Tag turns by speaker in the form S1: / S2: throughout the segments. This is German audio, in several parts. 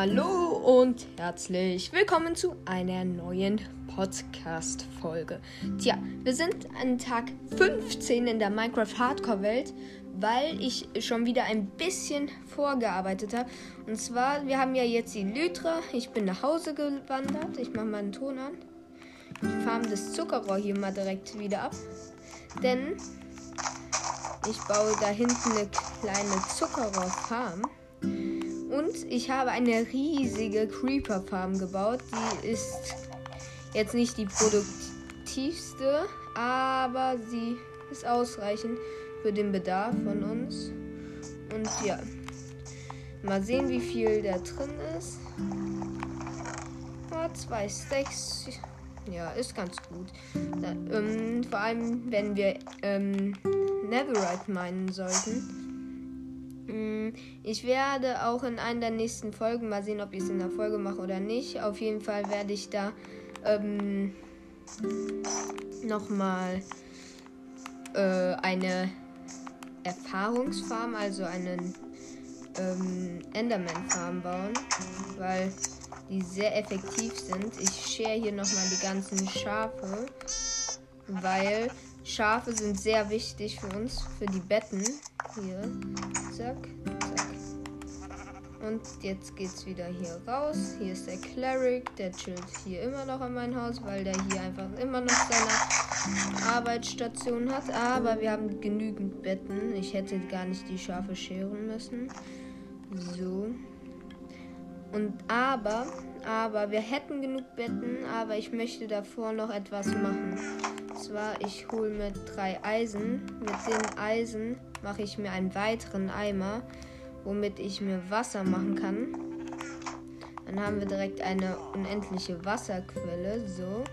S1: Hallo und herzlich willkommen zu einer neuen Podcast-Folge. Tja, wir sind an Tag 15 in der Minecraft Hardcore-Welt, weil ich schon wieder ein bisschen vorgearbeitet habe. Und zwar, wir haben ja jetzt die Lytra. Ich bin nach Hause gewandert. Ich mache mal einen Ton an. Ich farm das Zuckerrohr hier mal direkt wieder ab. Denn ich baue da hinten eine kleine Zuckerrohrfarm. Und ich habe eine riesige Creeper Farm gebaut. Die ist jetzt nicht die produktivste, aber sie ist ausreichend für den Bedarf von uns. Und ja, mal sehen, wie viel da drin ist. Oh, zwei Stacks. Ja, ist ganz gut. Da, ähm, vor allem, wenn wir ähm, Netherite meinen sollten. Mm, ich werde auch in einer der nächsten Folgen mal sehen, ob ich es in der Folge mache oder nicht. Auf jeden Fall werde ich da ähm, nochmal äh, eine Erfahrungsfarm, also einen ähm, Enderman-Farm bauen, weil die sehr effektiv sind. Ich share hier nochmal die ganzen Schafe, weil Schafe sind sehr wichtig für uns, für die Betten. Hier. Zack, zack. Und jetzt geht's wieder hier raus. Hier ist der Cleric, der chillt hier immer noch an mein Haus, weil der hier einfach immer noch seine Arbeitsstation hat. Aber wir haben genügend Betten. Ich hätte gar nicht die Schafe scheren müssen. So. Und aber, aber wir hätten genug Betten, aber ich möchte davor noch etwas machen zwar, ich hole mir drei Eisen. Mit den Eisen mache ich mir einen weiteren Eimer, womit ich mir Wasser machen kann. Dann haben wir direkt eine unendliche Wasserquelle. So.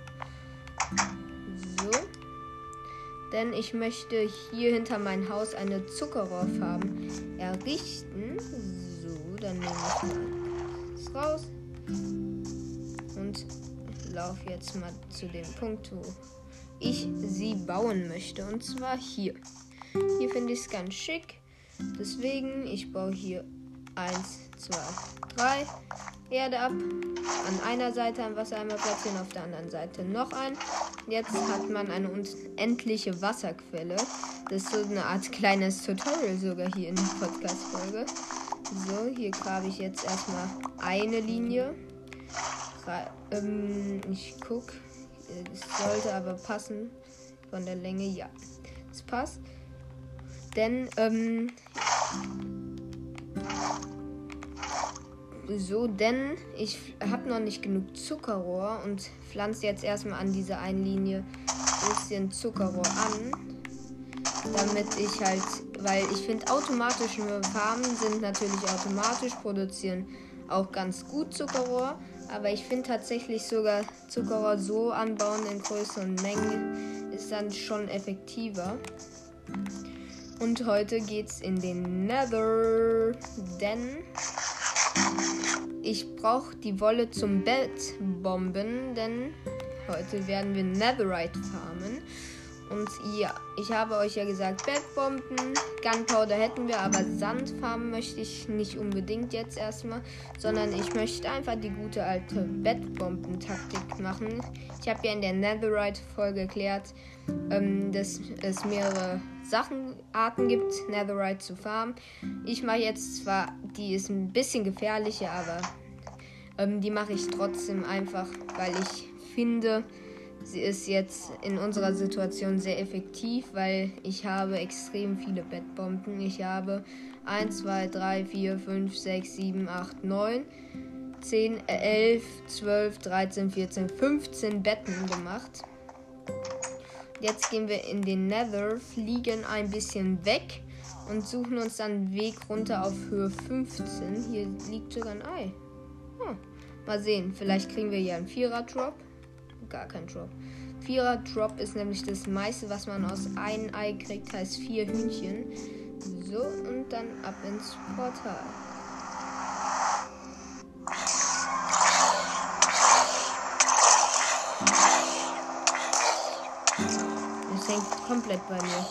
S1: So. Denn ich möchte hier hinter mein Haus eine Zuckerrohrfarm errichten. So, dann nehme ich mal das raus. Und laufe jetzt mal zu dem Punkt, wo ich sie bauen möchte. Und zwar hier. Hier finde ich es ganz schick. Deswegen, ich baue hier 1, 2, 3 Erde ab. An einer Seite ein Wassereimer platzieren, auf der anderen Seite noch ein. Jetzt hat man eine unendliche Wasserquelle. Das ist so eine Art kleines Tutorial sogar hier in der Podcast-Folge. So, hier grabe ich jetzt erstmal eine Linie. Ähm, ich gucke. Es sollte aber passen von der Länge. Ja, es passt. Denn, ähm, so, denn ich habe noch nicht genug Zuckerrohr und pflanze jetzt erstmal an dieser einen Linie ein bisschen Zuckerrohr an. Damit ich halt, weil ich finde, automatische Farmen sind natürlich automatisch, produzieren auch ganz gut Zuckerrohr. Aber ich finde tatsächlich sogar Zuckerrohr so anbauen in größeren Mengen ist dann schon effektiver. Und heute geht's in den Nether, denn ich brauche die Wolle zum Bettbomben, denn heute werden wir Netherite farmen. Und ja, ich habe euch ja gesagt, Bettbomben, Gunpowder hätten wir, aber Sandfarmen möchte ich nicht unbedingt jetzt erstmal, sondern ich möchte einfach die gute alte Bettbomben-Taktik machen. Ich habe ja in der Netherite-Folge erklärt, ähm, dass es mehrere Sachenarten gibt, Netherite zu farmen. Ich mache jetzt zwar, die ist ein bisschen gefährlicher, aber ähm, die mache ich trotzdem einfach, weil ich finde, Sie ist jetzt in unserer Situation sehr effektiv, weil ich habe extrem viele Bettbomben. Ich habe 1, 2, 3, 4, 5, 6, 7, 8, 9, 10, 11, 12, 13, 14, 15 Betten gemacht. Jetzt gehen wir in den Nether, fliegen ein bisschen weg und suchen uns dann Weg runter auf Höhe 15. Hier liegt sogar ein Ei. Hm. Mal sehen, vielleicht kriegen wir hier einen Vierer-Drop gar kein Drop. Vierer Drop ist nämlich das meiste, was man aus einem Ei kriegt, heißt vier Hühnchen. So, und dann ab ins Portal. Komplett bei mir.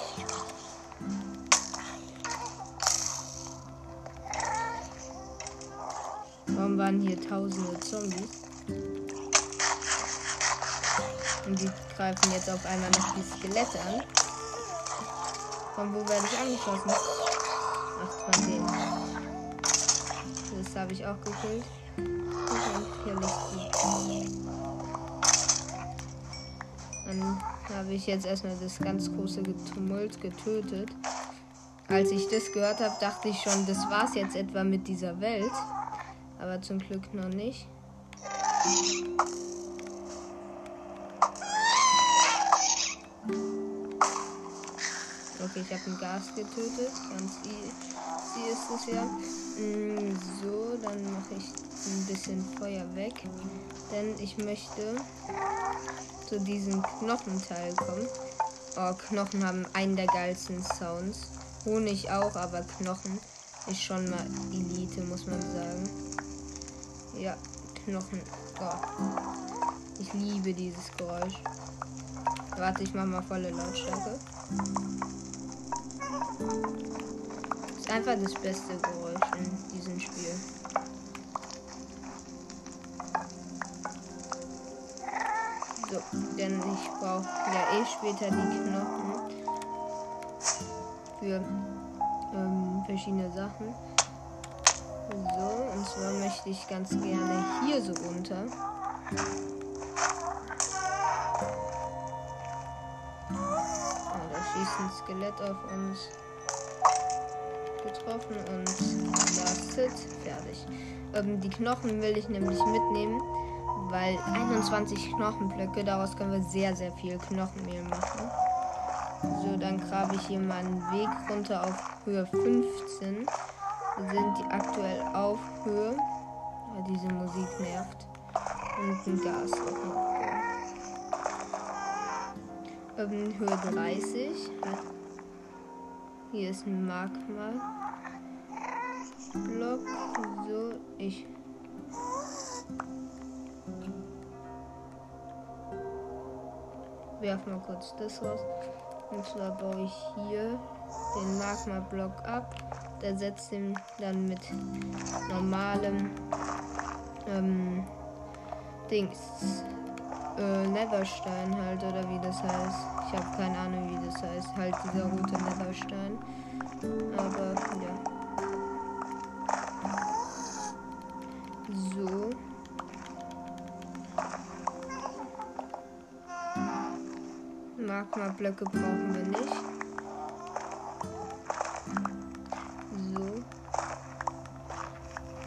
S1: Warum waren hier tausende Zombies? Und die greifen jetzt auf einmal noch die Skelette an. Von wo werde ich angeschossen? Ach, von denen. Das habe ich auch gekillt. Und hier liegt Dann habe ich jetzt erstmal das ganz große Tumult getötet. Als ich das gehört habe, dachte ich schon, das war's jetzt etwa mit dieser Welt. Aber zum Glück noch nicht. Okay, ich habe ein Gas getötet. Ganz easy ist es ja. Mm, so, dann mache ich ein bisschen Feuer weg. Denn ich möchte zu diesem Knochenteil kommen. Oh, Knochen haben einen der geilsten Sounds. Honig auch, aber Knochen ist schon mal Elite, muss man sagen. Ja, Knochen. Oh. Ich liebe dieses Geräusch. Warte, ich mach mal volle Lautstärke. Ist einfach das beste Geräusch in So, denn ich brauche ja eh später die Knochen für ähm, verschiedene Sachen. So, und zwar möchte ich ganz gerne hier so runter. schießt ein Skelett auf uns. Getroffen und last hit. Fertig. Ähm, die Knochen will ich nämlich mitnehmen, weil 21 Knochenblöcke, daraus können wir sehr, sehr viel Knochenmehl machen. So, dann grabe ich hier mal einen Weg runter auf Höhe 15. Wir sind die aktuell auf Höhe. Ja, diese Musik nervt. Und ein Gas auch ähm, Höhe 30. Hier ist ein Magma. Block. So, ich. Werf mal kurz das raus. Und zwar baue ich hier den Magma-Block ab. Der setzt ihn dann mit normalem ähm, Dings äh, Netherstein halt, oder wie das heißt. Ich habe keine Ahnung, wie das heißt. Halt dieser rote Netherstein. Aber ja. So. Magma-Blöcke brauchen wir nicht.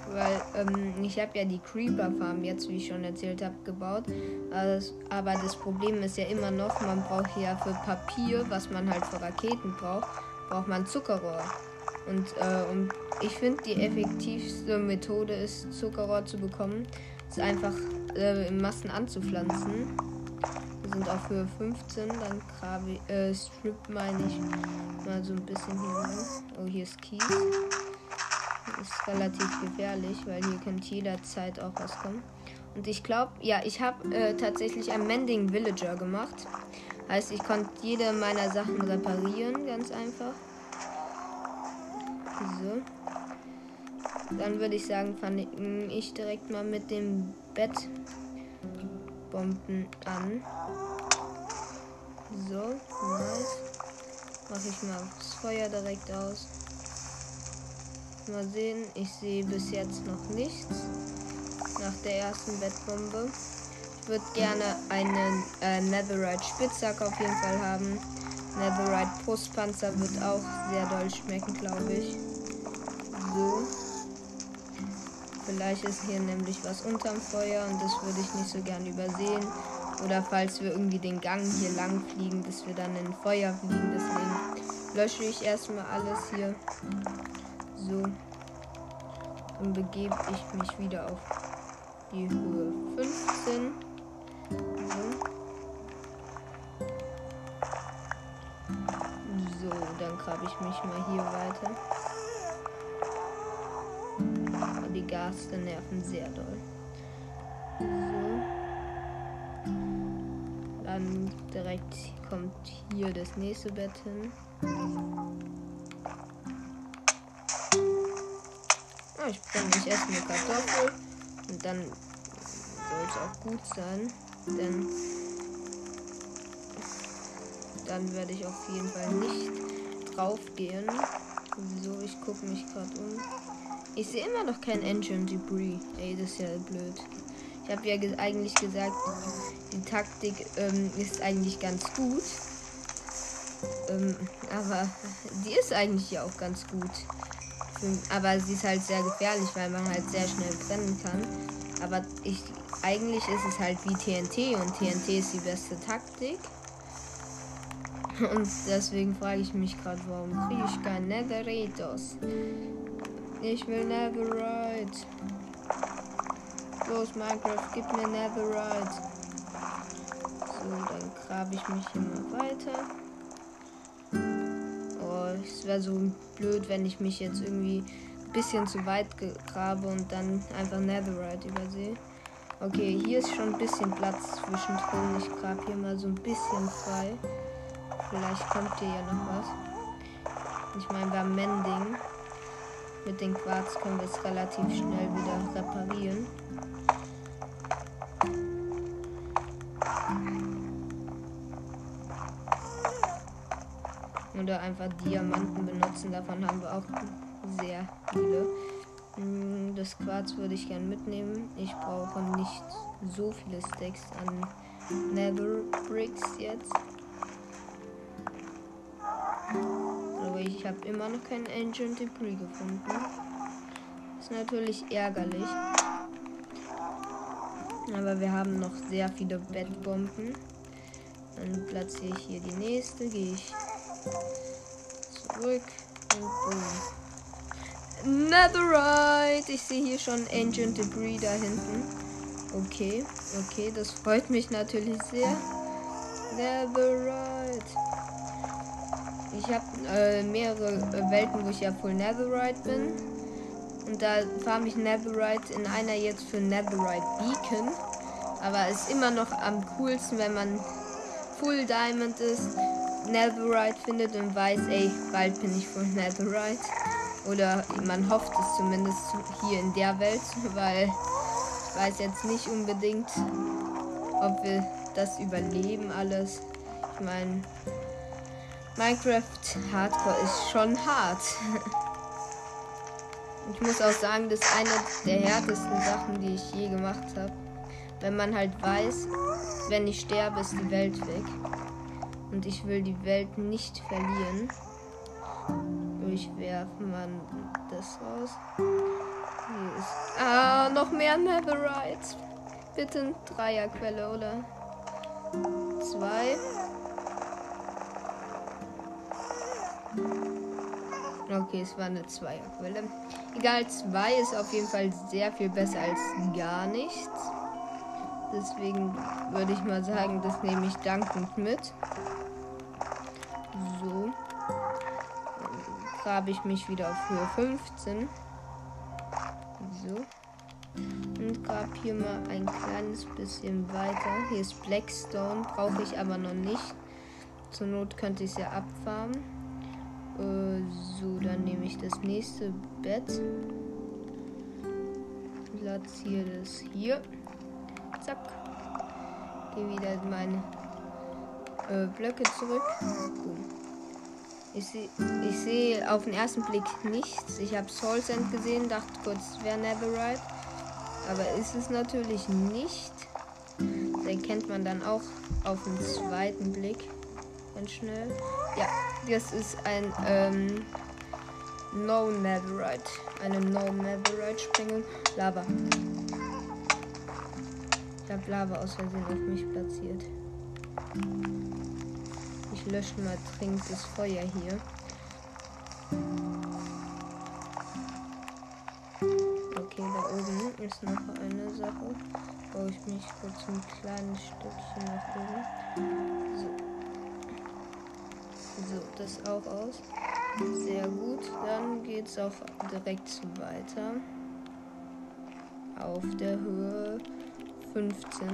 S1: weil ähm, ich habe ja die Creeper Farm jetzt, wie ich schon erzählt habe, gebaut. Also, aber das Problem ist ja immer noch, man braucht ja für Papier, was man halt für Raketen braucht, braucht man Zuckerrohr. Und, äh, und ich finde, die effektivste Methode ist, Zuckerrohr zu bekommen, ist einfach äh, in Massen anzupflanzen. Wir sind auf Höhe 15, dann grabe ich, äh, strip meine ich mal so ein bisschen hier. Oh, hier ist Kies ist relativ gefährlich, weil hier könnte jederzeit auch was kommen. Und ich glaube, ja, ich habe äh, tatsächlich einen Mending Villager gemacht. Heißt, ich konnte jede meiner Sachen reparieren, ganz einfach. So. Dann würde ich sagen, fange ich direkt mal mit dem Bettbomben an. So, nice. Mache ich mal das Feuer direkt aus. Mal sehen. Ich sehe bis jetzt noch nichts. Nach der ersten Bettbombe. Ich würde gerne einen äh, Netherite Spitzsack auf jeden Fall haben. Netherite Brustpanzer wird auch sehr doll schmecken, glaube ich. So. Vielleicht ist hier nämlich was unterm Feuer und das würde ich nicht so gern übersehen. Oder falls wir irgendwie den Gang hier lang fliegen, dass wir dann in Feuer fliegen. Deswegen lösche ich erstmal alles hier. So. Dann begebe ich mich wieder auf die Höhe 15. So. So, dann grabe ich mich mal hier weiter. Die Gaste nerven sehr doll. So. Dann direkt kommt hier das nächste Bett hin. ich bringe mich erst eine Kartoffel. Und dann soll es auch gut sein. Denn dann werde ich auf jeden Fall nicht drauf gehen. So, ich gucke mich gerade um. Ich sehe immer noch kein Engine Debris. Ey, das ist ja blöd. Ich habe ja ge eigentlich gesagt, die Taktik ähm, ist eigentlich ganz gut. Ähm, aber die ist eigentlich ja auch ganz gut. Aber sie ist halt sehr gefährlich, weil man halt sehr schnell brennen kann. Aber ich eigentlich ist es halt wie TNT und TNT ist die beste Taktik. Und deswegen frage ich mich gerade, warum kriege ich kein Netheritos? Ich will Netherite. Los, Minecraft, gib mir Netherite. So, dann grabe ich mich hier mal weiter. Oh, es wäre so blöd, wenn ich mich jetzt irgendwie ein bisschen zu weit grabe und dann einfach Netherite übersehe. Okay, hier ist schon ein bisschen Platz zwischendrin. Ich grabe hier mal so ein bisschen frei. Vielleicht kommt hier ja noch was. Ich meine, beim Mending mit den Quarz können wir es relativ schnell wieder reparieren. Oder einfach Diamanten benutzen, davon haben wir auch sehr viele. Hm, das Quarz würde ich gern mitnehmen. Ich brauche nicht so viele Stacks an Nether Bricks jetzt. Aber ich habe immer noch keinen Engine Debris gefunden. Ist natürlich ärgerlich. Aber wir haben noch sehr viele Bettbomben. Dann platziere ich hier die nächste. Gehe ich zurück und. Netherite! Ich sehe hier schon Ancient Debris da hinten. Okay, okay, das freut mich natürlich sehr. Netherite. Ich habe äh, mehrere Welten, wo ich ja Full Netherite bin. Und da farm ich Netherite in einer jetzt für Netherite Beacon. Aber ist immer noch am coolsten, wenn man Full Diamond ist, Netherite findet und weiß, ey, bald bin ich Full Netherite. Oder man hofft es zumindest hier in der Welt, weil ich weiß jetzt nicht unbedingt, ob wir das überleben alles. Ich meine, Minecraft Hardcore ist schon hart. Ich muss auch sagen, das ist eine der härtesten Sachen, die ich je gemacht habe. Wenn man halt weiß, wenn ich sterbe, ist die Welt weg. Und ich will die Welt nicht verlieren. Durchwerfen man das raus. Hier ist. Ah, noch mehr Netherite. Bitte Dreierquelle, oder? Zwei. Okay, es war eine Zweierquelle. Egal, zwei ist auf jeden Fall sehr viel besser als gar nichts. Deswegen würde ich mal sagen, das nehme ich dankend mit. So. Dann grabe ich mich wieder auf Höhe 15. So. Und grab hier mal ein kleines bisschen weiter. Hier ist Blackstone, brauche ich aber noch nicht. Zur Not könnte ich es ja abfarmen. Äh, so, dann nehme ich das nächste Bett. Platziere das hier. Zack. Gehe wieder in meine äh, Blöcke zurück. Boom. Ich sehe ich seh auf den ersten Blick nichts. Ich habe Soul Sand gesehen, dachte kurz, es wäre Netherite. Aber ist es natürlich nicht. Das erkennt man dann auch auf den zweiten Blick ganz schnell. Ja, das ist ein ähm, No Netherite. Eine No Netherite Sprengung. Lava. Ich habe Lava aus Versehen auf mich platziert. Ich lösche mal dringend das Feuer hier. Okay, da oben ist noch eine Sache. Baue ich mich kurz ein kleines Stückchen nach oben. Das auch aus. Sehr gut. Dann geht es auch direkt weiter. Auf der Höhe 15.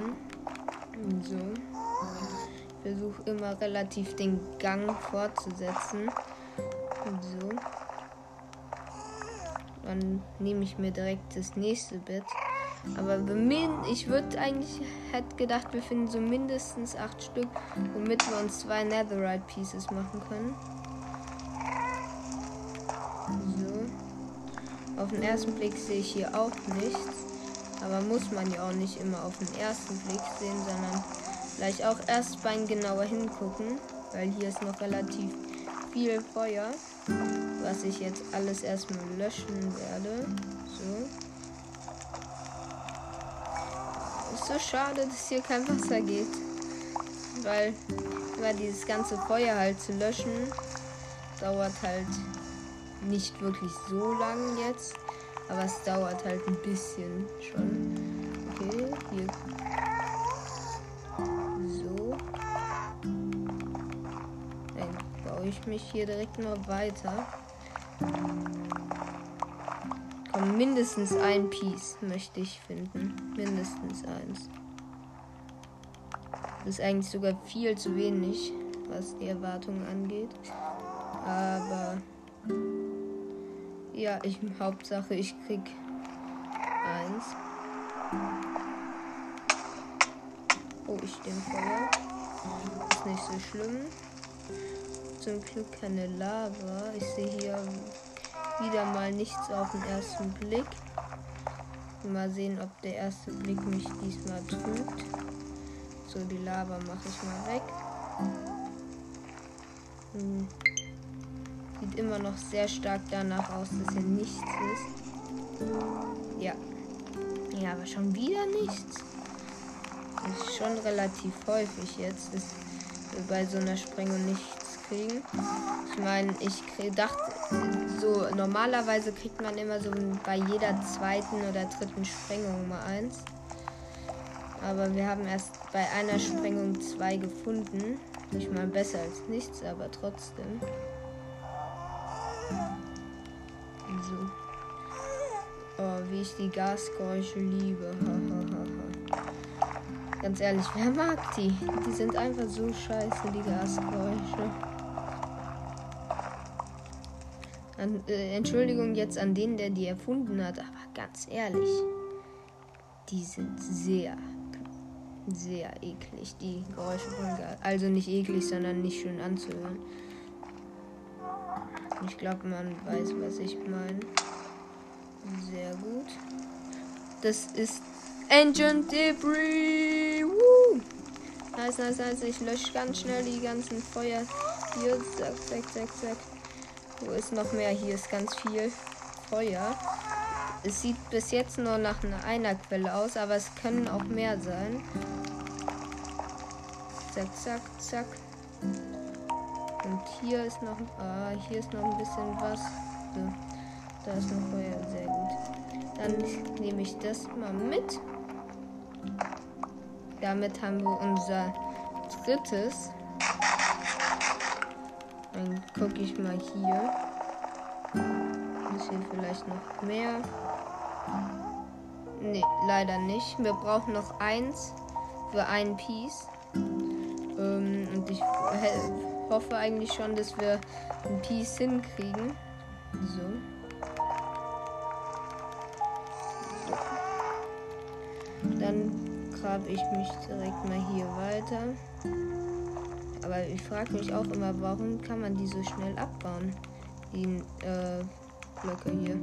S1: So. Ich versuche immer relativ den Gang fortzusetzen. So. Dann nehme ich mir direkt das nächste Bett. Aber ich würde eigentlich, hätte gedacht, wir finden so mindestens acht Stück, womit wir uns zwei Netherite Pieces machen können. So. Auf den ersten Blick sehe ich hier auch nichts. Aber muss man ja auch nicht immer auf den ersten Blick sehen, sondern vielleicht auch erst beim genauer hingucken, weil hier ist noch relativ viel Feuer, was ich jetzt alles erstmal löschen werde. So. So schade, dass hier kein Wasser geht. Weil, weil dieses ganze Feuer halt zu löschen, dauert halt nicht wirklich so lang jetzt. Aber es dauert halt ein bisschen schon. Okay, hier. So. Dann baue ich mich hier direkt mal weiter. Komm, mindestens ein Piece möchte ich finden. Mindestens eins. Das ist eigentlich sogar viel zu wenig, was die Erwartungen angeht. Aber ja, ich Hauptsache ich krieg eins. Oh, ich im Feuer. Ist nicht so schlimm. Zum Glück keine Lava. Ich sehe hier wieder mal nichts auf den ersten Blick. Mal sehen, ob der erste Blick mich diesmal trügt. So, die Lava mache ich mal weg. Hm. Sieht immer noch sehr stark danach aus, dass hier nichts ist. Ja. Ja, aber schon wieder nichts. Das ist schon relativ häufig jetzt, dass wir bei so einer Sprengung nichts kriegen. Ich meine, ich dachte, so normalerweise kriegt man immer so bei jeder zweiten oder dritten Sprengung mal eins. Aber wir haben erst bei einer Sprengung zwei gefunden. Nicht mal besser als nichts, aber trotzdem. So. Oh, wie ich die Gasgeräusche liebe. Ganz ehrlich, wer mag die? Die sind einfach so scheiße, die Gasgeräusche. An, äh, Entschuldigung jetzt an den, der die erfunden hat, aber ganz ehrlich, die sind sehr, sehr eklig, die Geräusche von Gas. Also nicht eklig, sondern nicht schön anzuhören. Ich glaube, man weiß, was ich meine. Sehr gut. Das ist Engine Debris. Woo! Nice, nice, nice. Ich lösche ganz schnell die ganzen Feuer. Hier, zack, zack, zack, zack. Wo ist noch mehr? Hier ist ganz viel Feuer. Es sieht bis jetzt nur nach einer Quelle aus, aber es können auch mehr sein. Zack, zack, zack. Und hier ist noch, ah, hier ist noch ein bisschen was. So, da ist noch Feuer, sehr gut. Dann nehme ich das mal mit. Damit haben wir unser drittes. Dann gucke ich mal hier. Ist vielleicht noch mehr? Nee, leider nicht. Wir brauchen noch eins für ein Piece. Ähm, und ich hoffe eigentlich schon, dass wir ein Piece hinkriegen. So. Dann grabe ich mich direkt mal hier weiter. Aber ich frage mich auch immer, warum kann man die so schnell abbauen? Die äh, Blöcke hier.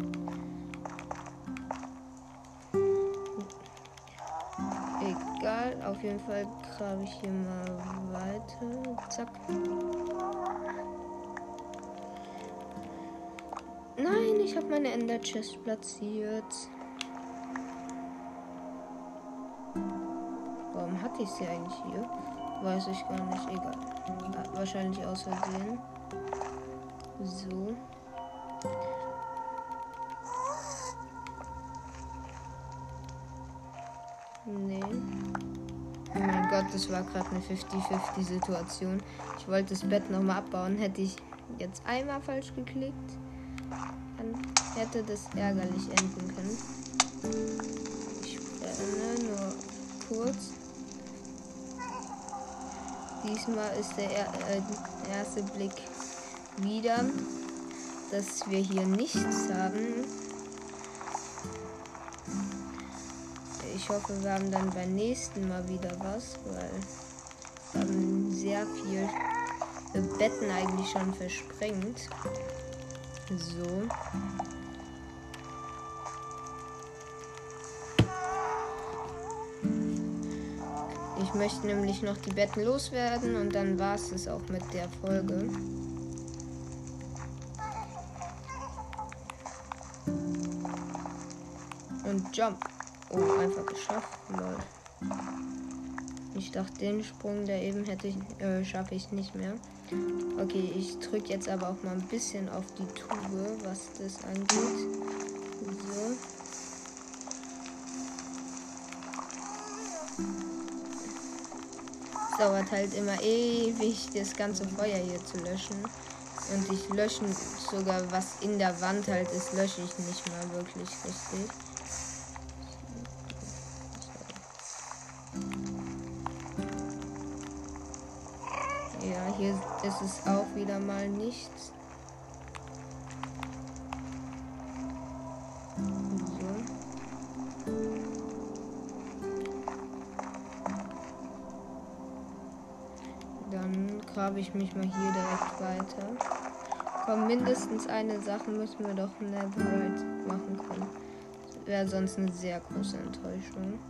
S1: Egal, auf jeden Fall grabe ich hier mal weiter. Zack. Nein, ich habe meine Ender Chest platziert. Warum hatte ich sie eigentlich hier? Weiß ich gar nicht. Egal. Wahrscheinlich aus Versehen. So. Nee. Oh mein Gott, das war gerade eine 50-50 Situation. Ich wollte das Bett nochmal abbauen. Hätte ich jetzt einmal falsch geklickt, dann hätte das ärgerlich enden können. Ich brenne nur kurz. Diesmal ist der äh, erste Blick wieder, dass wir hier nichts haben. ich hoffe, wir haben dann beim nächsten Mal wieder was, weil wir haben sehr viel Betten eigentlich schon versprengt. So. Ich möchte nämlich noch die Betten loswerden und dann war es es auch mit der Folge. Und Jump. Oh, einfach geschafft. Lol. Ich dachte, den Sprung, der eben hätte ich, äh, schaffe ich nicht mehr. Okay, ich drücke jetzt aber auch mal ein bisschen auf die Tube, was das angeht. So. Dauert halt immer ewig, das ganze Feuer hier zu löschen. Und ich lösche sogar, was in der Wand halt ist, lösche ich nicht mal wirklich richtig. Hier ist es auch wieder mal nichts. Grabe ich mich mal hier direkt weiter. Komm, mindestens eine Sache müssen wir doch Netherite machen können. Wäre sonst eine sehr große Enttäuschung.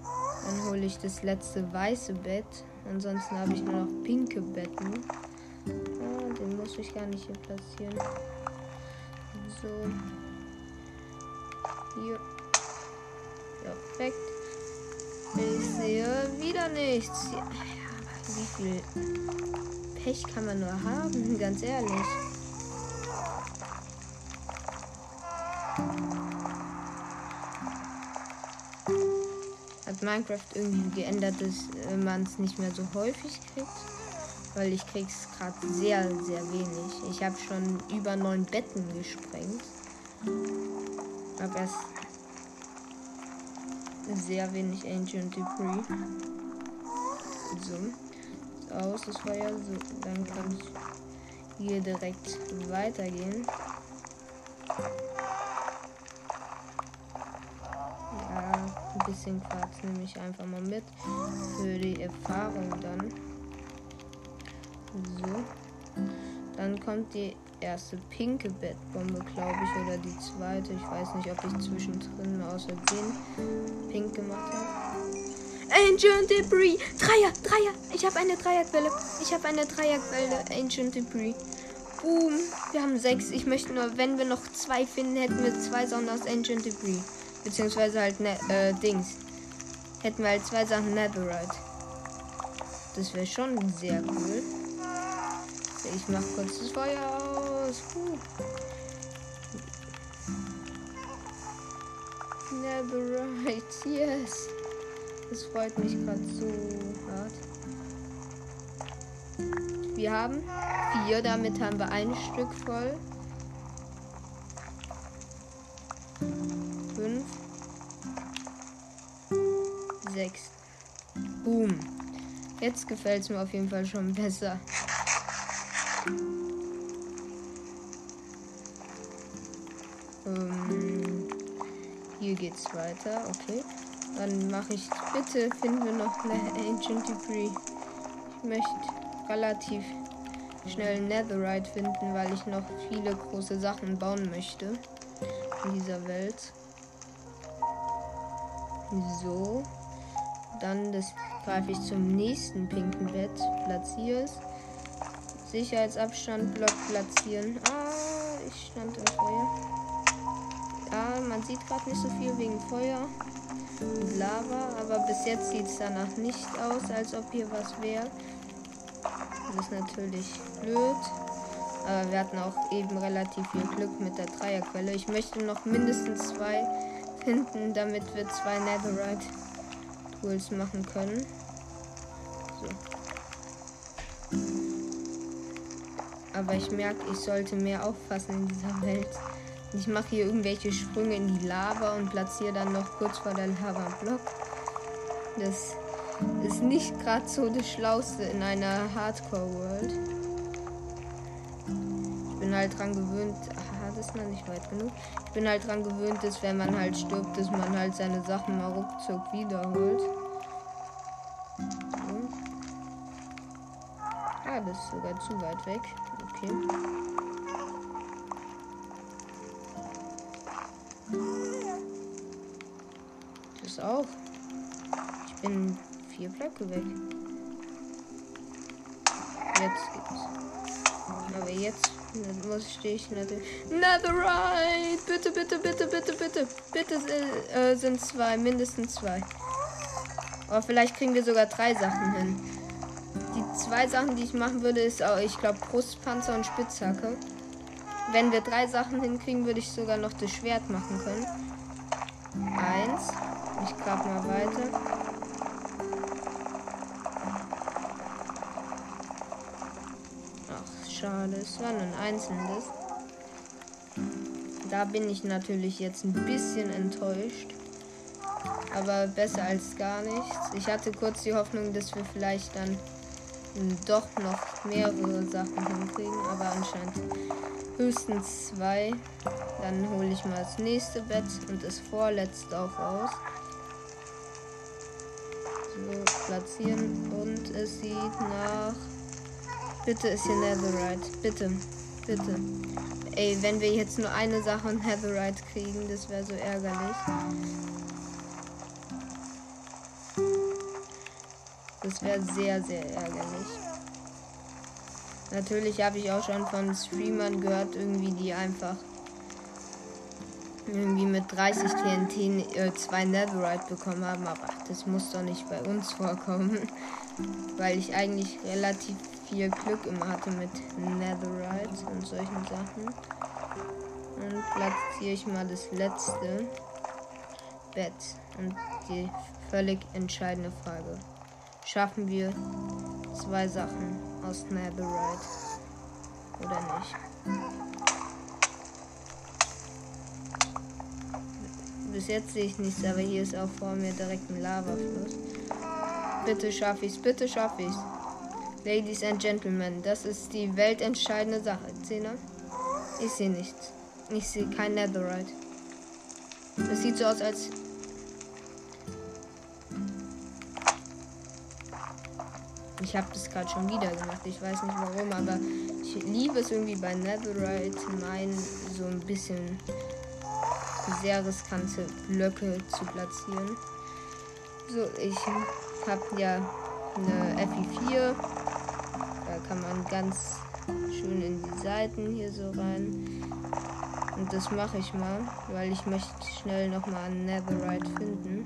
S1: Dann hole ich das letzte weiße Bett. Ansonsten habe ich nur noch pinke Betten. Ah, den muss ich gar nicht hier platzieren. So. Hier. Perfekt. Ich sehe wieder nichts. Ja, wie viel Pech kann man nur haben? Ganz ehrlich. hat Minecraft irgendwie geändert, dass äh, man es nicht mehr so häufig kriegt. Weil ich krieg's gerade sehr, sehr wenig. Ich habe schon über neun Betten gesprengt. Aber erst sehr wenig Ancient Debris. So. Aus das Feuer. So, dann kann ich hier direkt weitergehen. bisschen Quarz nehme ich einfach mal mit. Für die Erfahrung dann. So. Dann kommt die erste pinke Bettbombe, glaube ich, oder die zweite. Ich weiß nicht, ob ich zwischendrin außer den pink gemacht habe. Ancient Debris! Dreier, Dreier! Ich habe eine Dreierquelle. Ich habe eine Dreierquelle. Ancient Debris. Boom. Wir haben sechs. Ich möchte nur, wenn wir noch zwei finden, hätten wir zwei Sachen aus Ancient Debris. Beziehungsweise halt ne äh, Dings. Hätten wir halt zwei Sachen Netherite. Das wäre schon sehr cool. Ich mach kurz das Feuer aus. Puh. Netherite, yes. Das freut mich gerade so hart. Wir haben vier, damit haben wir ein Stück voll. Fünf. Sechs. Boom. Jetzt gefällt es mir auf jeden Fall schon besser. Ähm, hier geht's weiter, okay. Dann mache ich bitte, finden wir noch eine Ancient Debris. Ich möchte relativ schnell Netherite finden, weil ich noch viele große Sachen bauen möchte in dieser Welt. So. Dann das greife ich zum nächsten pinken Bett, platziere es. Sicherheitsabstand Block platzieren. Ah, ich stand im Feuer. Ja, man sieht gerade nicht so viel wegen Feuer Lava, aber bis jetzt sieht es danach nicht aus, als ob hier was wäre. Das ist natürlich blöd. Aber wir hatten auch eben relativ viel Glück mit der Dreierquelle. Ich möchte noch mindestens zwei finden, damit wir zwei Netherite Tools machen können. So. Aber ich merke, ich sollte mehr aufpassen in dieser Welt. Ich mache hier irgendwelche Sprünge in die Lava und platziere dann noch kurz vor der Lava Block. Das ist nicht gerade so das Schlauste in einer Hardcore-World. Ich bin halt dran gewöhnt, ah, das ist noch nicht weit genug. Ich bin halt dran gewöhnt, dass wenn man halt stirbt, dass man halt seine Sachen mal ruckzuck wiederholt. Ah, das ist sogar zu weit weg. Okay. Auch. Ich bin vier Blöcke weg. Jetzt geht's. Aber jetzt muss stehe ich natürlich. Netherite! Bitte, bitte, bitte, bitte, bitte. Bitte äh, sind zwei, mindestens zwei. Aber vielleicht kriegen wir sogar drei Sachen hin. Die zwei Sachen, die ich machen würde, ist auch, ich glaube, Brustpanzer und Spitzhacke. Wenn wir drei Sachen hinkriegen, würde ich sogar noch das Schwert machen können. Eins. Ich grab mal weiter. Ach, schade. Es war nur ein einzelnes. Da bin ich natürlich jetzt ein bisschen enttäuscht. Aber besser als gar nichts. Ich hatte kurz die Hoffnung, dass wir vielleicht dann doch noch mehrere Sachen hinkriegen. Aber anscheinend höchstens zwei. Dann hole ich mal das nächste Bett und das vorletzte auch raus. Platzieren. Und es sieht nach. Bitte ist hier Netherite. Bitte. Bitte. Ey, wenn wir jetzt nur eine Sache in Netherite kriegen, das wäre so ärgerlich. Das wäre sehr, sehr ärgerlich. Natürlich habe ich auch schon von Streamern gehört, irgendwie die einfach irgendwie mit 30 TNT äh, zwei Netherite bekommen haben, aber das muss doch nicht bei uns vorkommen, weil ich eigentlich relativ viel Glück immer hatte mit Netherite und solchen Sachen. Und platziere ich mal das letzte Bett und die völlig entscheidende Frage. Schaffen wir zwei Sachen aus Netherite oder nicht? Bis jetzt sehe ich nichts, aber hier ist auch vor mir direkt ein Lavafluss. Bitte schaff ich's, bitte schaff ich's. Ladies and Gentlemen, das ist die weltentscheidende Sache. Zehner? Ich sehe nichts. Ich sehe kein Netherite. Es sieht so aus, als. Ich habe das gerade schon wieder gemacht. Ich weiß nicht warum, aber ich liebe es irgendwie bei Netherite, mein so ein bisschen sehr riskante Blöcke zu platzieren. So, ich habe ja eine FI4. Da kann man ganz schön in die Seiten hier so rein. Und das mache ich mal, weil ich möchte schnell nochmal einen Netherite finden.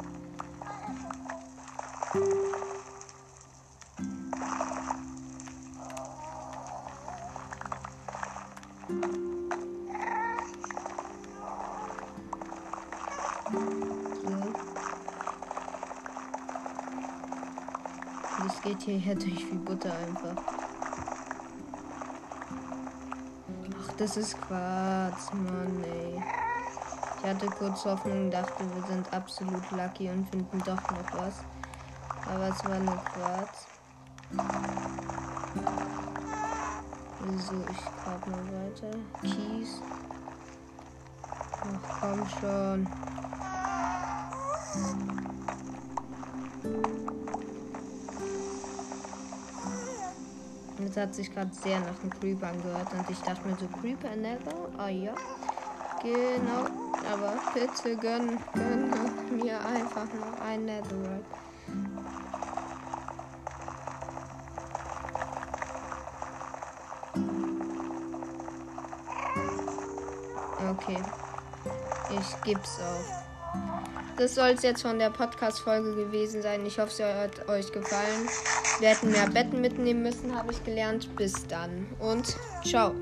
S1: Hierher durch wie Butter einfach. Ach, das ist Quarz, Mann, ey. Ich hatte kurz Hoffnung, dachte, wir sind absolut lucky und finden doch noch was. Aber es war nur Quarz. So, ich grab mal weiter. Kies. Ach, komm schon. Das hat sich gerade sehr nach einem Creeper angehört und ich dachte mir so, Creeper Nether? Ah ja. Genau. Aber bitte gönn, gönn mir einfach noch ein Netherite. Okay. Ich geb's auf. Das soll es jetzt von der Podcast-Folge gewesen sein. Ich hoffe, es hat euch gefallen. Wir hätten mehr Betten mitnehmen müssen, habe ich gelernt. Bis dann und ciao.